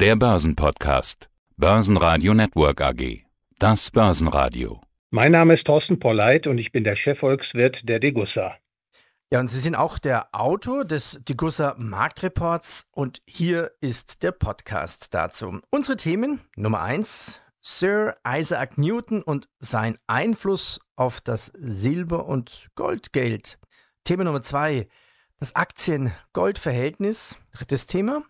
Der Börsenpodcast. Börsenradio Network AG. Das Börsenradio. Mein Name ist Thorsten Polleit und ich bin der Chefvolkswirt der Degussa. Ja, und Sie sind auch der Autor des Degussa Marktreports und hier ist der Podcast dazu. Unsere Themen Nummer eins: Sir Isaac Newton und sein Einfluss auf das Silber- und Goldgeld. Thema Nummer zwei: das Aktien-Gold-Verhältnis. Drittes Thema.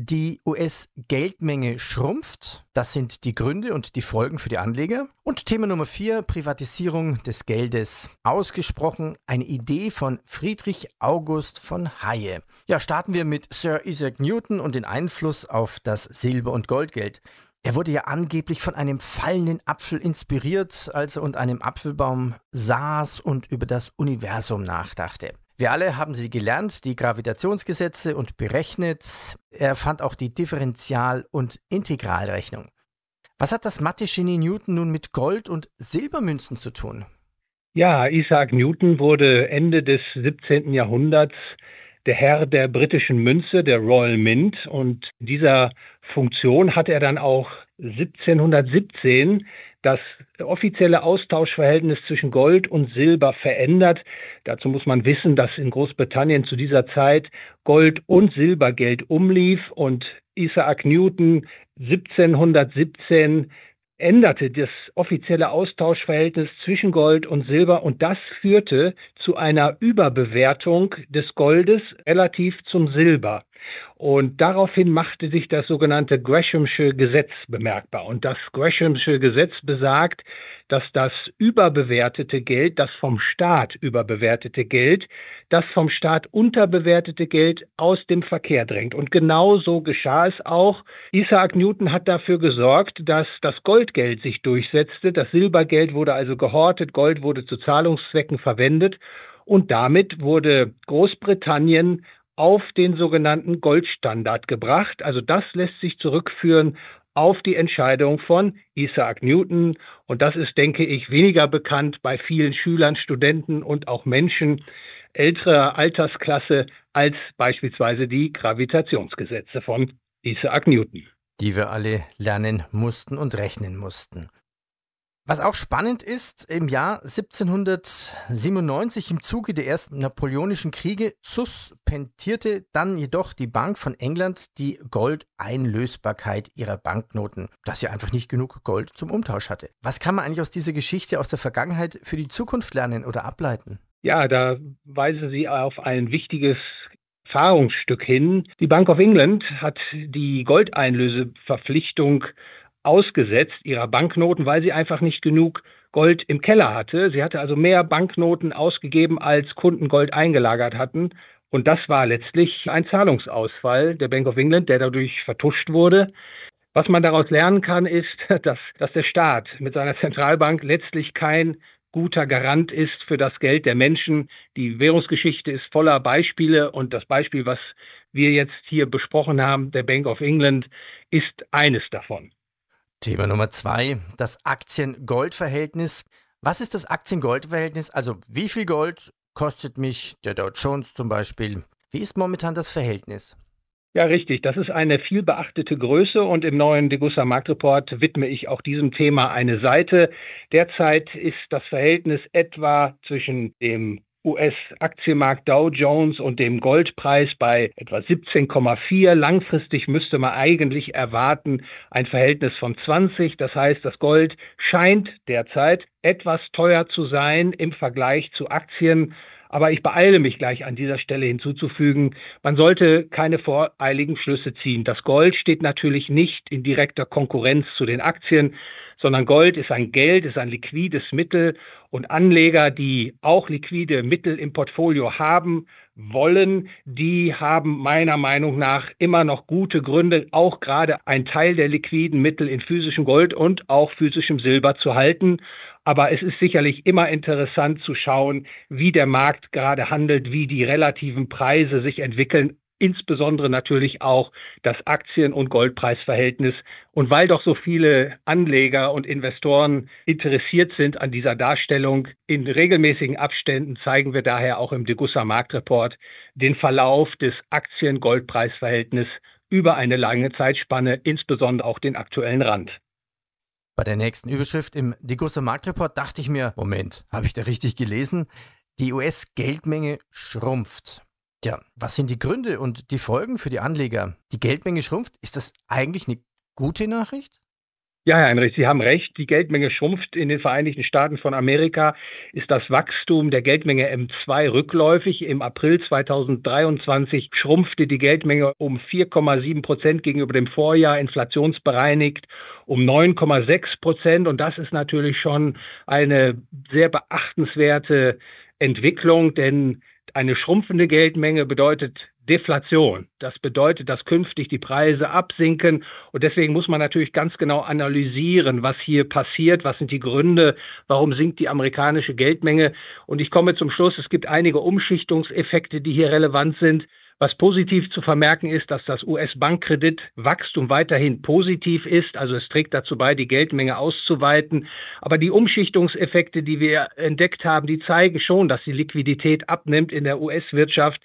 Die US-Geldmenge schrumpft. Das sind die Gründe und die Folgen für die Anleger. Und Thema Nummer vier, Privatisierung des Geldes. Ausgesprochen eine Idee von Friedrich August von Haye. Ja, starten wir mit Sir Isaac Newton und den Einfluss auf das Silber- und Goldgeld. Er wurde ja angeblich von einem fallenden Apfel inspiriert, als er unter einem Apfelbaum saß und über das Universum nachdachte. Wir alle haben sie gelernt, die Gravitationsgesetze und berechnet. Er fand auch die Differential- und Integralrechnung. Was hat das Mathe-Genie Newton nun mit Gold- und Silbermünzen zu tun? Ja, Isaac Newton wurde Ende des 17. Jahrhunderts der Herr der britischen Münze, der Royal Mint. Und dieser Funktion hat er dann auch 1717 das offizielle Austauschverhältnis zwischen Gold und Silber verändert. Dazu muss man wissen, dass in Großbritannien zu dieser Zeit Gold und Silbergeld umlief und Isaac Newton 1717 änderte das offizielle Austauschverhältnis zwischen Gold und Silber und das führte zu einer Überbewertung des Goldes relativ zum Silber. Und daraufhin machte sich das sogenannte Greshamsche Gesetz bemerkbar. Und das Greshamsche Gesetz besagt, dass das überbewertete Geld, das vom Staat überbewertete Geld, das vom Staat unterbewertete Geld aus dem Verkehr drängt. Und genau so geschah es auch. Isaac Newton hat dafür gesorgt, dass das Goldgeld sich durchsetzte. Das Silbergeld wurde also gehortet, Gold wurde zu Zahlungszwecken verwendet. Und damit wurde Großbritannien auf den sogenannten Goldstandard gebracht. Also das lässt sich zurückführen auf die Entscheidung von Isaac Newton. Und das ist, denke ich, weniger bekannt bei vielen Schülern, Studenten und auch Menschen älterer Altersklasse als beispielsweise die Gravitationsgesetze von Isaac Newton. Die wir alle lernen mussten und rechnen mussten. Was auch spannend ist, im Jahr 1797 im Zuge der ersten napoleonischen Kriege suspendierte dann jedoch die Bank von England die Goldeinlösbarkeit ihrer Banknoten, da sie einfach nicht genug Gold zum Umtausch hatte. Was kann man eigentlich aus dieser Geschichte aus der Vergangenheit für die Zukunft lernen oder ableiten? Ja, da weisen Sie auf ein wichtiges Erfahrungsstück hin. Die Bank of England hat die Goldeinlöseverpflichtung ausgesetzt ihrer Banknoten, weil sie einfach nicht genug Gold im Keller hatte. Sie hatte also mehr Banknoten ausgegeben, als Kunden Gold eingelagert hatten. Und das war letztlich ein Zahlungsausfall der Bank of England, der dadurch vertuscht wurde. Was man daraus lernen kann, ist, dass, dass der Staat mit seiner Zentralbank letztlich kein guter Garant ist für das Geld der Menschen. Die Währungsgeschichte ist voller Beispiele und das Beispiel, was wir jetzt hier besprochen haben, der Bank of England, ist eines davon. Thema Nummer zwei, das Aktien-Gold-Verhältnis. Was ist das Aktien-Gold-Verhältnis? Also wie viel Gold kostet mich der Dow Jones zum Beispiel? Wie ist momentan das Verhältnis? Ja, richtig. Das ist eine viel beachtete Größe und im neuen Degussa Marktreport widme ich auch diesem Thema eine Seite. Derzeit ist das Verhältnis etwa zwischen dem US-Aktienmarkt Dow Jones und dem Goldpreis bei etwa 17,4. Langfristig müsste man eigentlich erwarten ein Verhältnis von 20. Das heißt, das Gold scheint derzeit etwas teuer zu sein im Vergleich zu Aktien. Aber ich beeile mich gleich an dieser Stelle hinzuzufügen, man sollte keine voreiligen Schlüsse ziehen. Das Gold steht natürlich nicht in direkter Konkurrenz zu den Aktien, sondern Gold ist ein Geld, ist ein liquides Mittel und Anleger, die auch liquide Mittel im Portfolio haben wollen, die haben meiner Meinung nach immer noch gute Gründe, auch gerade einen Teil der liquiden Mittel in physischem Gold und auch physischem Silber zu halten. Aber es ist sicherlich immer interessant zu schauen, wie der Markt gerade handelt, wie die relativen Preise sich entwickeln insbesondere natürlich auch das Aktien- und Goldpreisverhältnis. Und weil doch so viele Anleger und Investoren interessiert sind an dieser Darstellung, in regelmäßigen Abständen zeigen wir daher auch im Degussa Marktreport den Verlauf des Aktien-Goldpreisverhältnisses über eine lange Zeitspanne, insbesondere auch den aktuellen Rand. Bei der nächsten Überschrift im Degussa Marktreport dachte ich mir, Moment, habe ich da richtig gelesen? Die US-Geldmenge schrumpft. Tja, was sind die Gründe und die Folgen für die Anleger? Die Geldmenge schrumpft, ist das eigentlich eine gute Nachricht? Ja, Herr Heinrich, Sie haben recht. Die Geldmenge schrumpft. In den Vereinigten Staaten von Amerika ist das Wachstum der Geldmenge M2 rückläufig. Im April 2023 schrumpfte die Geldmenge um 4,7 Prozent gegenüber dem Vorjahr, inflationsbereinigt um 9,6 Prozent. Und das ist natürlich schon eine sehr beachtenswerte Entwicklung, denn eine schrumpfende Geldmenge bedeutet Deflation. Das bedeutet, dass künftig die Preise absinken. Und deswegen muss man natürlich ganz genau analysieren, was hier passiert, was sind die Gründe, warum sinkt die amerikanische Geldmenge. Und ich komme zum Schluss, es gibt einige Umschichtungseffekte, die hier relevant sind. Was positiv zu vermerken ist, dass das US-Bankkreditwachstum weiterhin positiv ist. Also es trägt dazu bei, die Geldmenge auszuweiten. Aber die Umschichtungseffekte, die wir entdeckt haben, die zeigen schon, dass die Liquidität abnimmt in der US-Wirtschaft.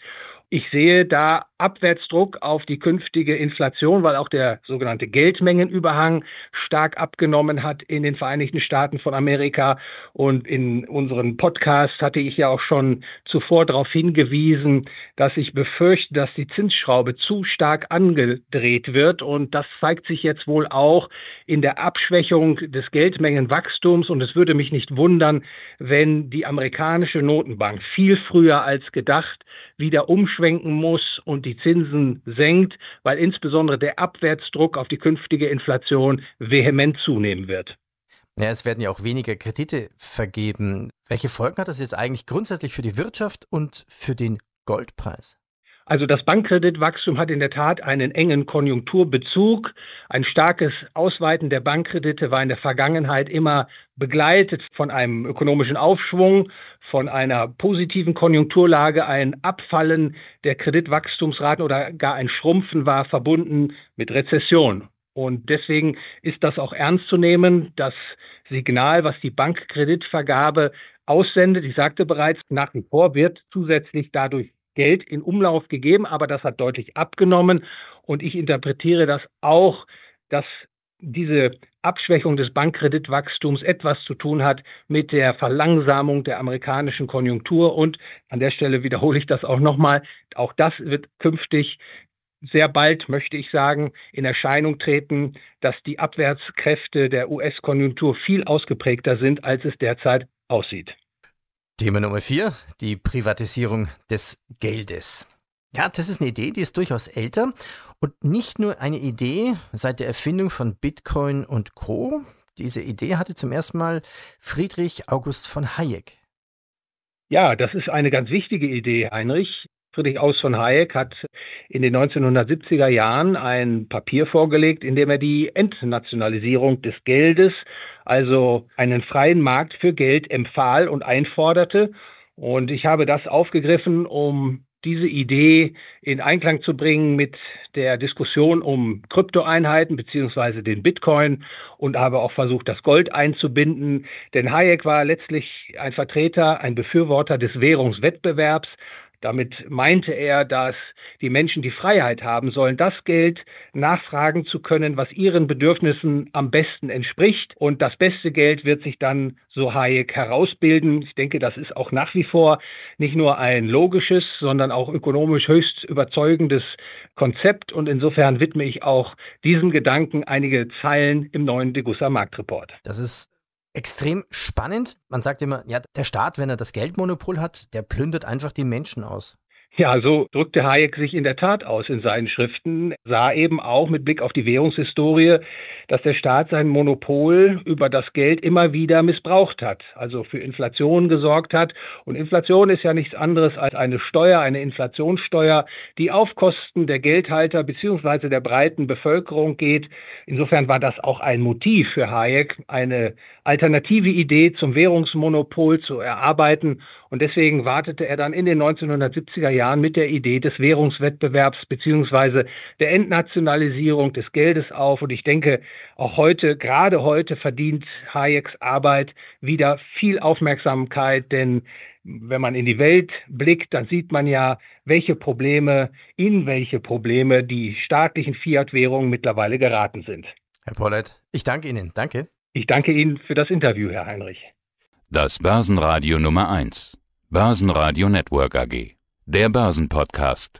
Ich sehe da Abwärtsdruck auf die künftige Inflation, weil auch der sogenannte Geldmengenüberhang stark abgenommen hat in den Vereinigten Staaten von Amerika. Und in unseren Podcast hatte ich ja auch schon zuvor darauf hingewiesen, dass ich befürchte, dass die Zinsschraube zu stark angedreht wird. Und das zeigt sich jetzt wohl auch in der Abschwächung des Geldmengenwachstums. Und es würde mich nicht wundern, wenn die amerikanische Notenbank viel früher als gedacht wieder umschwenken muss und die Zinsen senkt, weil insbesondere der Abwärtsdruck auf die künftige Inflation vehement zunehmen wird. Ja, es werden ja auch weniger Kredite vergeben. Welche Folgen hat das jetzt eigentlich grundsätzlich für die Wirtschaft und für den Goldpreis? Also das Bankkreditwachstum hat in der Tat einen engen Konjunkturbezug. Ein starkes Ausweiten der Bankkredite war in der Vergangenheit immer begleitet von einem ökonomischen Aufschwung, von einer positiven Konjunkturlage. Ein Abfallen der Kreditwachstumsraten oder gar ein Schrumpfen war verbunden mit Rezession. Und deswegen ist das auch ernst zu nehmen. Das Signal, was die Bankkreditvergabe aussendet, ich sagte bereits, nach wie vor wird zusätzlich dadurch Geld in Umlauf gegeben, aber das hat deutlich abgenommen. Und ich interpretiere das auch, dass diese Abschwächung des Bankkreditwachstums etwas zu tun hat mit der Verlangsamung der amerikanischen Konjunktur. Und an der Stelle wiederhole ich das auch nochmal. Auch das wird künftig sehr bald, möchte ich sagen, in Erscheinung treten, dass die Abwärtskräfte der US-Konjunktur viel ausgeprägter sind, als es derzeit aussieht. Thema Nummer vier, die Privatisierung des Geldes. Ja, das ist eine Idee, die ist durchaus älter und nicht nur eine Idee seit der Erfindung von Bitcoin und Co. Diese Idee hatte zum ersten Mal Friedrich August von Hayek. Ja, das ist eine ganz wichtige Idee, Heinrich. Friedrich August von Hayek hat in den 1970er Jahren ein Papier vorgelegt, in dem er die Entnationalisierung des Geldes also einen freien Markt für Geld empfahl und einforderte. Und ich habe das aufgegriffen, um diese Idee in Einklang zu bringen mit der Diskussion um Kryptoeinheiten beziehungsweise den Bitcoin und habe auch versucht, das Gold einzubinden. Denn Hayek war letztlich ein Vertreter, ein Befürworter des Währungswettbewerbs, damit meinte er, dass die Menschen die Freiheit haben sollen, das Geld nachfragen zu können, was ihren Bedürfnissen am besten entspricht. Und das beste Geld wird sich dann, so Hayek, herausbilden. Ich denke, das ist auch nach wie vor nicht nur ein logisches, sondern auch ökonomisch höchst überzeugendes Konzept. Und insofern widme ich auch diesem Gedanken einige Zeilen im neuen Degussa Marktreport. Das ist extrem spannend. Man sagt immer, ja, der Staat, wenn er das Geldmonopol hat, der plündert einfach die Menschen aus. Ja, so drückte Hayek sich in der Tat aus in seinen Schriften, sah eben auch mit Blick auf die Währungshistorie, dass der Staat sein Monopol über das Geld immer wieder missbraucht hat, also für Inflation gesorgt hat. Und Inflation ist ja nichts anderes als eine Steuer, eine Inflationssteuer, die auf Kosten der Geldhalter beziehungsweise der breiten Bevölkerung geht. Insofern war das auch ein Motiv für Hayek, eine alternative Idee zum Währungsmonopol zu erarbeiten Und deswegen wartete er dann in den 1970er Jahren mit der Idee des Währungswettbewerbs beziehungsweise der Entnationalisierung des Geldes auf. Und ich denke, auch heute, gerade heute verdient Hayeks Arbeit wieder viel Aufmerksamkeit, denn wenn man in die Welt blickt, dann sieht man ja, welche Probleme, in welche Probleme die staatlichen Fiat-Währungen mittlerweile geraten sind. Herr Pollett, ich danke Ihnen. Danke. Ich danke Ihnen für das Interview, Herr Heinrich. Das Börsenradio Nummer 1. Börsenradio Network AG. Der Börsenpodcast.